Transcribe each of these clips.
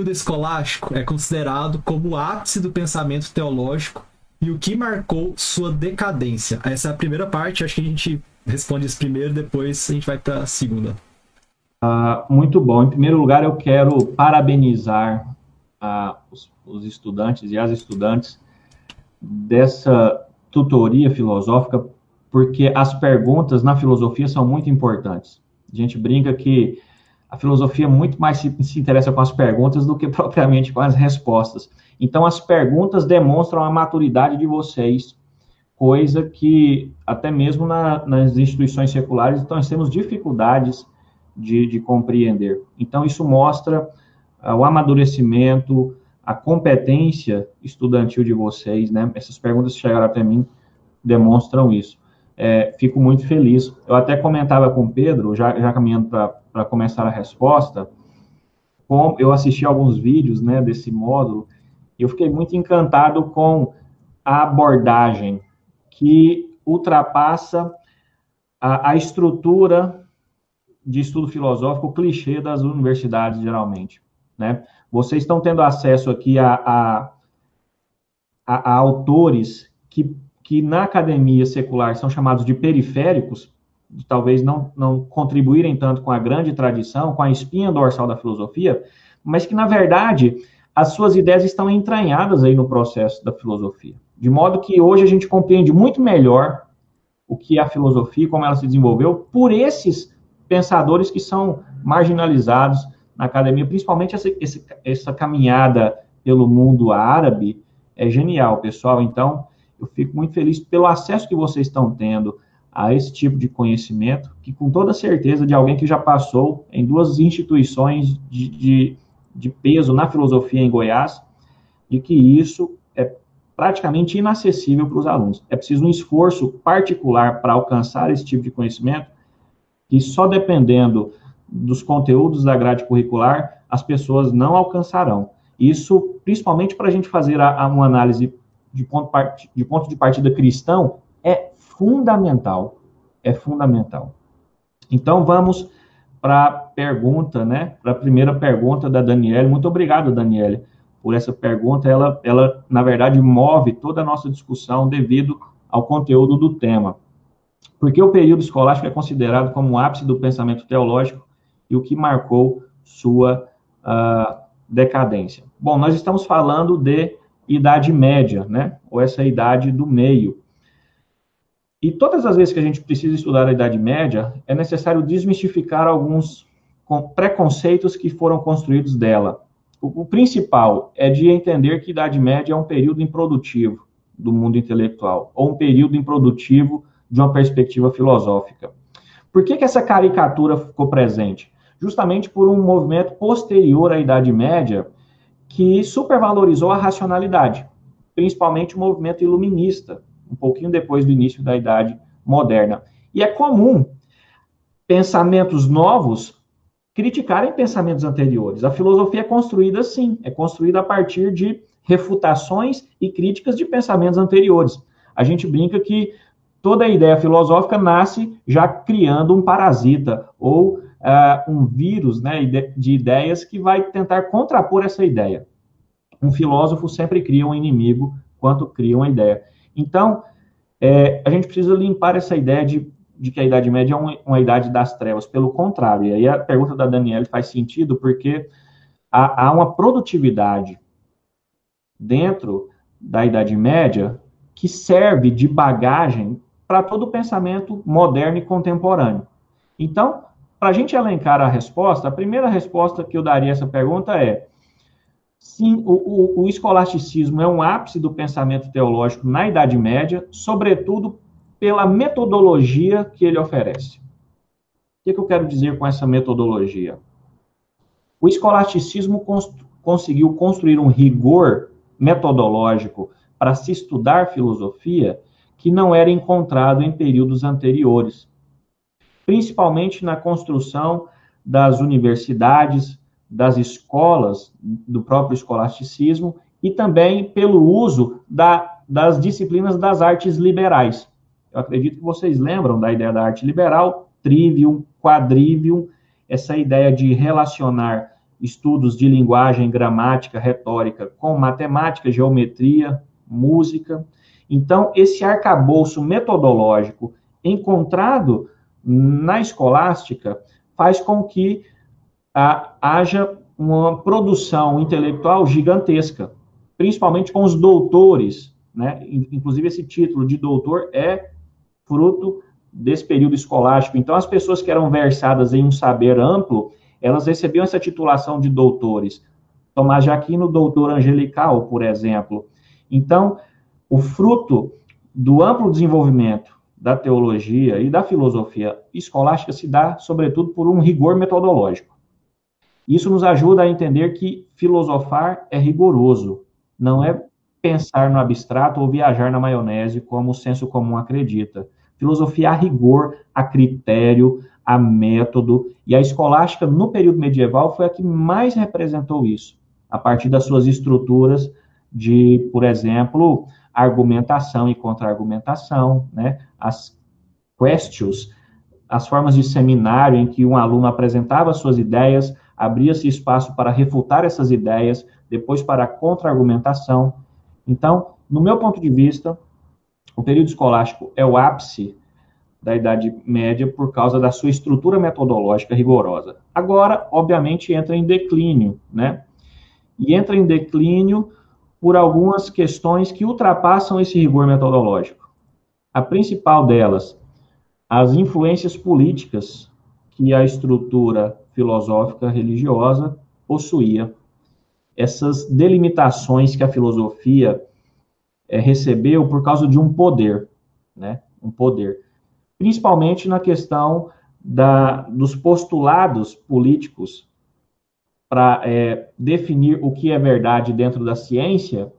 período escolástico é considerado como o ápice do pensamento teológico e o que marcou sua decadência? Essa é a primeira parte, acho que a gente responde isso primeiro, depois a gente vai para a segunda. Ah, muito bom. Em primeiro lugar, eu quero parabenizar ah, os, os estudantes e as estudantes dessa tutoria filosófica, porque as perguntas na filosofia são muito importantes. A gente brinca que a filosofia muito mais se, se, interessa com as perguntas do que propriamente com as respostas. Então, as perguntas demonstram a maturidade de vocês, coisa que até mesmo na, nas instituições seculares então, nós temos dificuldades de, de compreender. Então, isso mostra uh, o amadurecimento, a competência estudantil de vocês, né? Essas perguntas que chegaram até mim demonstram isso. É, fico muito feliz. Eu até comentava com o Pedro, já, já caminhando para começar a resposta, com, eu assisti alguns vídeos né, desse módulo e eu fiquei muito encantado com a abordagem que ultrapassa a, a estrutura de estudo filosófico clichê das universidades, geralmente. Né? Vocês estão tendo acesso aqui a, a, a, a autores que, que na academia secular são chamados de periféricos, de talvez não, não contribuírem tanto com a grande tradição, com a espinha dorsal da filosofia, mas que, na verdade, as suas ideias estão entranhadas aí no processo da filosofia. De modo que hoje a gente compreende muito melhor o que é a filosofia, como ela se desenvolveu, por esses pensadores que são marginalizados na academia, principalmente essa, essa, essa caminhada pelo mundo árabe, é genial, pessoal. Então, eu fico muito feliz pelo acesso que vocês estão tendo a esse tipo de conhecimento, que com toda certeza de alguém que já passou em duas instituições de, de, de peso na filosofia em Goiás, de que isso é praticamente inacessível para os alunos. É preciso um esforço particular para alcançar esse tipo de conhecimento que só dependendo dos conteúdos da grade curricular as pessoas não alcançarão. Isso, principalmente para a gente fazer a, a, uma análise de ponto, de ponto de partida cristão, fundamental. É fundamental. Então, vamos para a pergunta, né? Para a primeira pergunta da Daniela. Muito obrigado, Daniela, por essa pergunta. Ela, ela, na verdade, move toda a nossa discussão devido ao conteúdo do tema. Porque o período escolástico é considerado como o ápice do pensamento teológico e o que marcou sua uh, decadência. Bom, nós estamos falando de idade média, né? Ou essa idade do meio. E todas as vezes que a gente precisa estudar a idade média, é necessário desmistificar alguns preconceitos que foram construídos dela. O, o principal é de entender que idade média é um período improdutivo do mundo intelectual, ou um período improdutivo de uma perspectiva filosófica. Por que, que essa caricatura ficou presente? Justamente por um movimento posterior à Idade Média que supervalorizou a racionalidade, principalmente o movimento iluminista, um pouquinho depois do início da Idade Moderna. E é comum pensamentos novos criticarem pensamentos anteriores. A filosofia é construída assim, é construída a partir de refutações e críticas de pensamentos anteriores. A gente brinca que toda ideia filosófica nasce já criando um parasita ou uh, um vírus né, de ideias que vai tentar contrapor essa ideia. Um filósofo sempre cria um inimigo quando cria uma ideia. Então, é, a gente precisa limpar essa ideia de, de que a Idade Média é uma, uma, idade das trevas. Pelo contrário, e aí a pergunta da Daniela faz sentido porque há, há uma produtividade dentro da Idade Média que serve de bagagem para todo o pensamento moderno e contemporâneo. Então, para a gente elencar a resposta, a primeira resposta que eu daria a essa pergunta é: sim, o, o, o escolasticismo é um ápice do pensamento teológico na Idade Média, sobretudo pela metodologia que ele oferece. O que, que eu quero dizer com essa metodologia? O escolasticismo cons conseguiu construir um rigor metodológico para se estudar filosofia que não era encontrado em períodos anteriores, principalmente na construção das universidades, das escolas, do próprio escolasticismo, e também pelo uso da, das disciplinas das artes liberais. Eu acredito que vocês lembram da ideia da arte liberal, trivium, quadrivium, essa ideia de relacionar estudos de linguagem, gramática, retórica, com matemática, geometria, música. Então, esse arcabouço metodológico encontrado na escolástica faz com que a, haja uma produção intelectual gigantesca, principalmente com os doutores, né? Inclusive esse título de doutor é fruto desse período escolástico. Então, as pessoas que eram versadas em um saber amplo, elas recebiam essa titulação de doutores. Tomás de Aquino, doutor angelical, por exemplo. Então, o fruto do amplo desenvolvimento da teologia e da filosofia escolástica se dá, sobretudo, por um rigor metodológico. Isso nos ajuda a entender que filosofar é rigoroso, não é pensar no abstrato ou viajar na maionese, como o senso comum acredita. Filosofia a rigor, a critério, a método, e a escolástica, no período medieval, foi a que mais representou isso, a partir das suas estruturas de, por exemplo, argumentação e contra-argumentação, né? as questions, as formas de seminário em que um aluno apresentava suas ideias, abria-se espaço para refutar essas ideias, depois para a contra-argumentação. Então, no meu ponto de vista, o período escolástico é o ápice da Idade Média por causa da sua estrutura metodológica rigorosa. Agora, obviamente, entra em declínio, né? E entra em declínio por algumas questões que ultrapassam esse rigor metodológico. A principal delas, as influências políticas que a estrutura filosófica religiosa possuía. Essas delimitações que a filosofia é, recebeu por causa de um poder, né? Um poder. Principalmente na questão da, dos postulados políticos para é, definir o que é verdade dentro da ciência,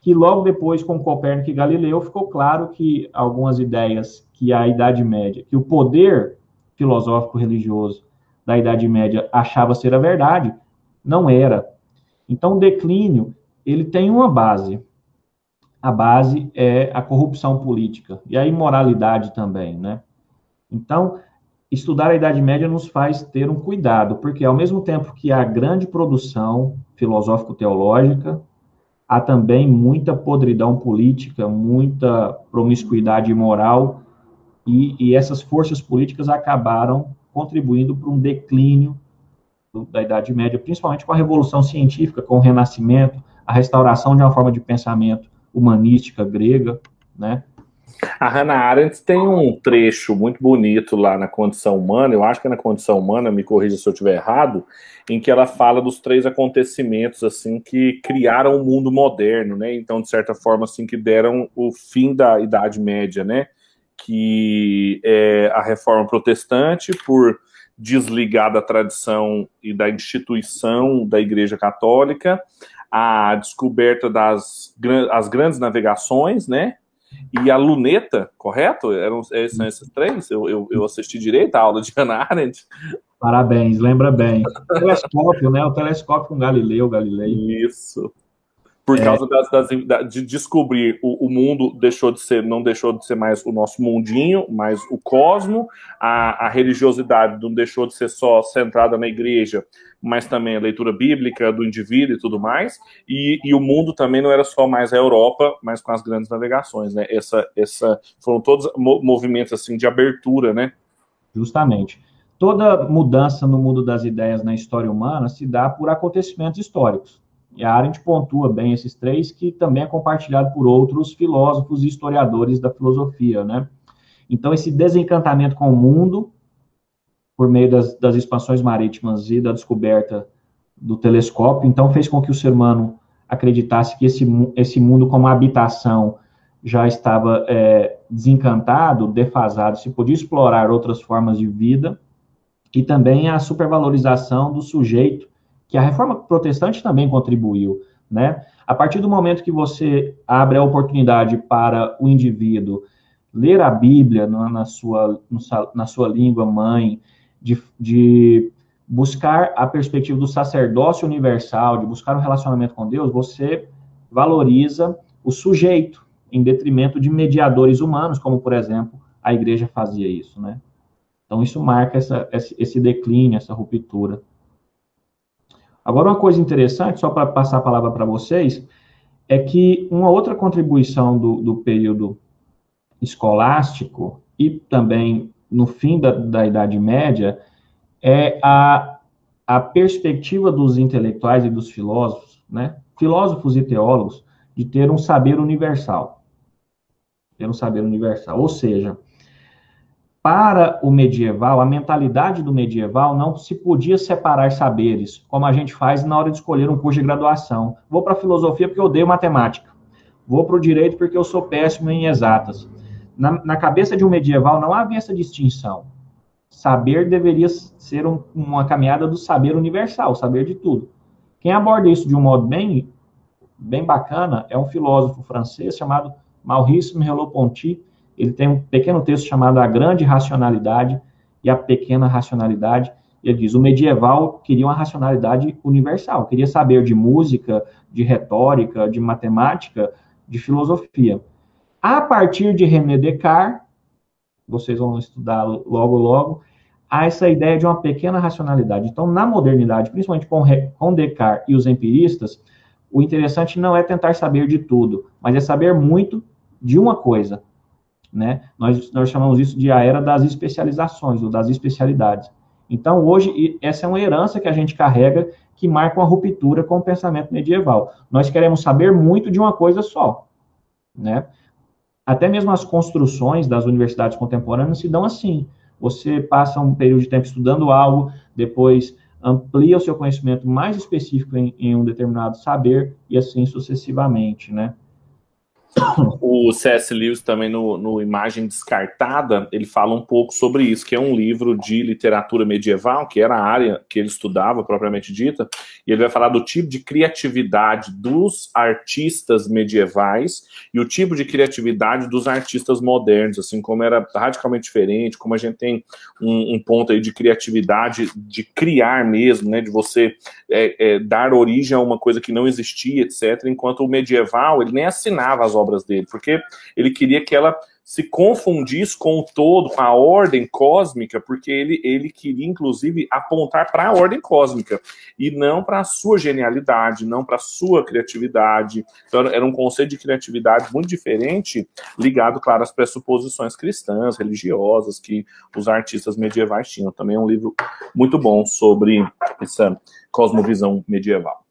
que logo depois, com Copérnico e Galileu, ficou claro que algumas ideias que a Idade Média, que o poder filosófico religioso da Idade Média achava ser a verdade, não era. Então, o declínio, ele tem uma base. A base é a corrupção política e a imoralidade também, né? Então, estudar a Idade Média nos faz ter um cuidado, porque ao mesmo tempo que há grande produção filosófico-teológica, há também muita podridão política, muita promiscuidade moral, e, e essas forças políticas acabaram contribuindo para um declínio da Idade Média, principalmente com a Revolução Científica, com o Renascimento, a restauração de uma forma de pensamento humanística grega, né? A Hannah Arendt tem um trecho muito bonito lá na Condição Humana, eu acho que é na Condição Humana, me corrija se eu estiver errado, em que ela fala dos três acontecimentos assim que criaram o mundo moderno, né? Então, de certa forma, assim, que deram o fim da Idade Média, né? Que é a Reforma Protestante por desligar da tradição e da instituição da Igreja Católica, a descoberta das as grandes navegações, né? e a luneta, correto? Eram, são esses três? Eu, eu, eu, assisti direito a aula de Hannah Arendt. Parabéns, lembra bem. O telescópio, né? O telescópio com Galileu, Galilei. Isso. Por é. causa das, das, de descobrir o, o, mundo deixou de ser, não deixou de ser mais o nosso mundinho, mas o cosmo, a, a religiosidade não deixou de ser só centrada na igreja, mas também a leitura bíblica do indivíduo e tudo mais, e, e o mundo também não era só mais a Europa, mas com as grandes navegações, né? Essa, essa foram todos movimentos assim de abertura, né? Justamente. Toda mudança no mundo das ideias na história humana se dá por acontecimentos históricos. E a Arendt pontua bem esses três, que também é compartilhado por outros filósofos e historiadores da filosofia, né? Então, esse desencantamento com o mundo, por meio das, das expansões marítimas e da descoberta do telescópio, então fez com que o ser humano acreditasse que esse, esse mundo como habitação já estava é, desencantado, defasado, se podia explorar outras formas de vida, e também a supervalorização do sujeito que a reforma protestante também contribuiu, né? A partir do momento que você abre a oportunidade para o indivíduo ler a Bíblia na, sua, na sua língua mãe, de, de buscar a perspectiva do sacerdócio universal, de buscar um relacionamento com Deus, você valoriza o sujeito, em detrimento de mediadores humanos, como, por exemplo, a igreja fazia isso, né? Então, isso marca essa, esse declínio, essa ruptura. Agora, uma coisa interessante, só para passar a palavra para vocês, é que uma outra contribuição do, do período escolástico e também no fim da, da Idade Média é a, a perspectiva dos intelectuais e dos filósofos, né? filósofos e teólogos, de ter um saber universal. Ter um saber universal. Ou seja, para o medieval, a mentalidade do medieval não se podia separar saberes, como a gente faz na hora de escolher um curso de graduação. Vou para a filosofia porque eu odeio matemática. Vou para o direito porque eu sou péssimo em exatas. Na, na, cabeça de um medieval não havia essa distinção. Saber deveria ser um, uma caminhada do saber universal, saber de tudo. Quem aborda isso de um modo bem, bem bacana é um filósofo francês chamado Maurice Merleau-Ponty, ele tem um pequeno texto chamado A Grande Racionalidade e a Pequena Racionalidade. Ele diz: o medieval queria uma racionalidade universal, queria saber de música, de retórica, de matemática, de filosofia. A partir de René Descartes, vocês vão estudar logo, logo, há essa ideia de uma pequena racionalidade. Então, na modernidade, principalmente com, com Descartes e os empiristas, o interessante não é tentar saber de tudo, mas é saber muito de uma coisa né? Nós, nós chamamos isso de a era das especializações, ou das especialidades. Então, hoje, essa é uma herança que a gente carrega que marca uma ruptura com o pensamento medieval. Nós queremos saber muito de uma coisa só, né? Até mesmo as construções das universidades contemporâneas se dão assim. Você passa um período de tempo estudando algo, depois amplia o seu conhecimento mais específico em, em um determinado saber e assim sucessivamente, né? O C.S. Lewis também no, no, Imagem Descartada, ele fala um pouco sobre isso, que é um livro de literatura medieval, que era a área que ele estudava, propriamente dita, e ele vai falar do tipo de criatividade dos artistas medievais e o tipo de criatividade dos artistas modernos, assim, como era radicalmente diferente, como a gente tem um, um ponto aí de criatividade, de criar mesmo, né, de você é, é, dar origem a uma coisa que não existia, etc., enquanto o medieval, ele nem assinava as obras obras dele, porque ele queria que ela se confundisse com o todo, com a ordem cósmica, porque ele, ele queria, inclusive, apontar para a ordem cósmica e não para a sua genialidade, não para a sua criatividade. Então, era um conceito de criatividade muito diferente, ligado, claro, às pressuposições cristãs, religiosas que os artistas medievais tinham. Também é um livro muito bom sobre essa cosmovisão medieval.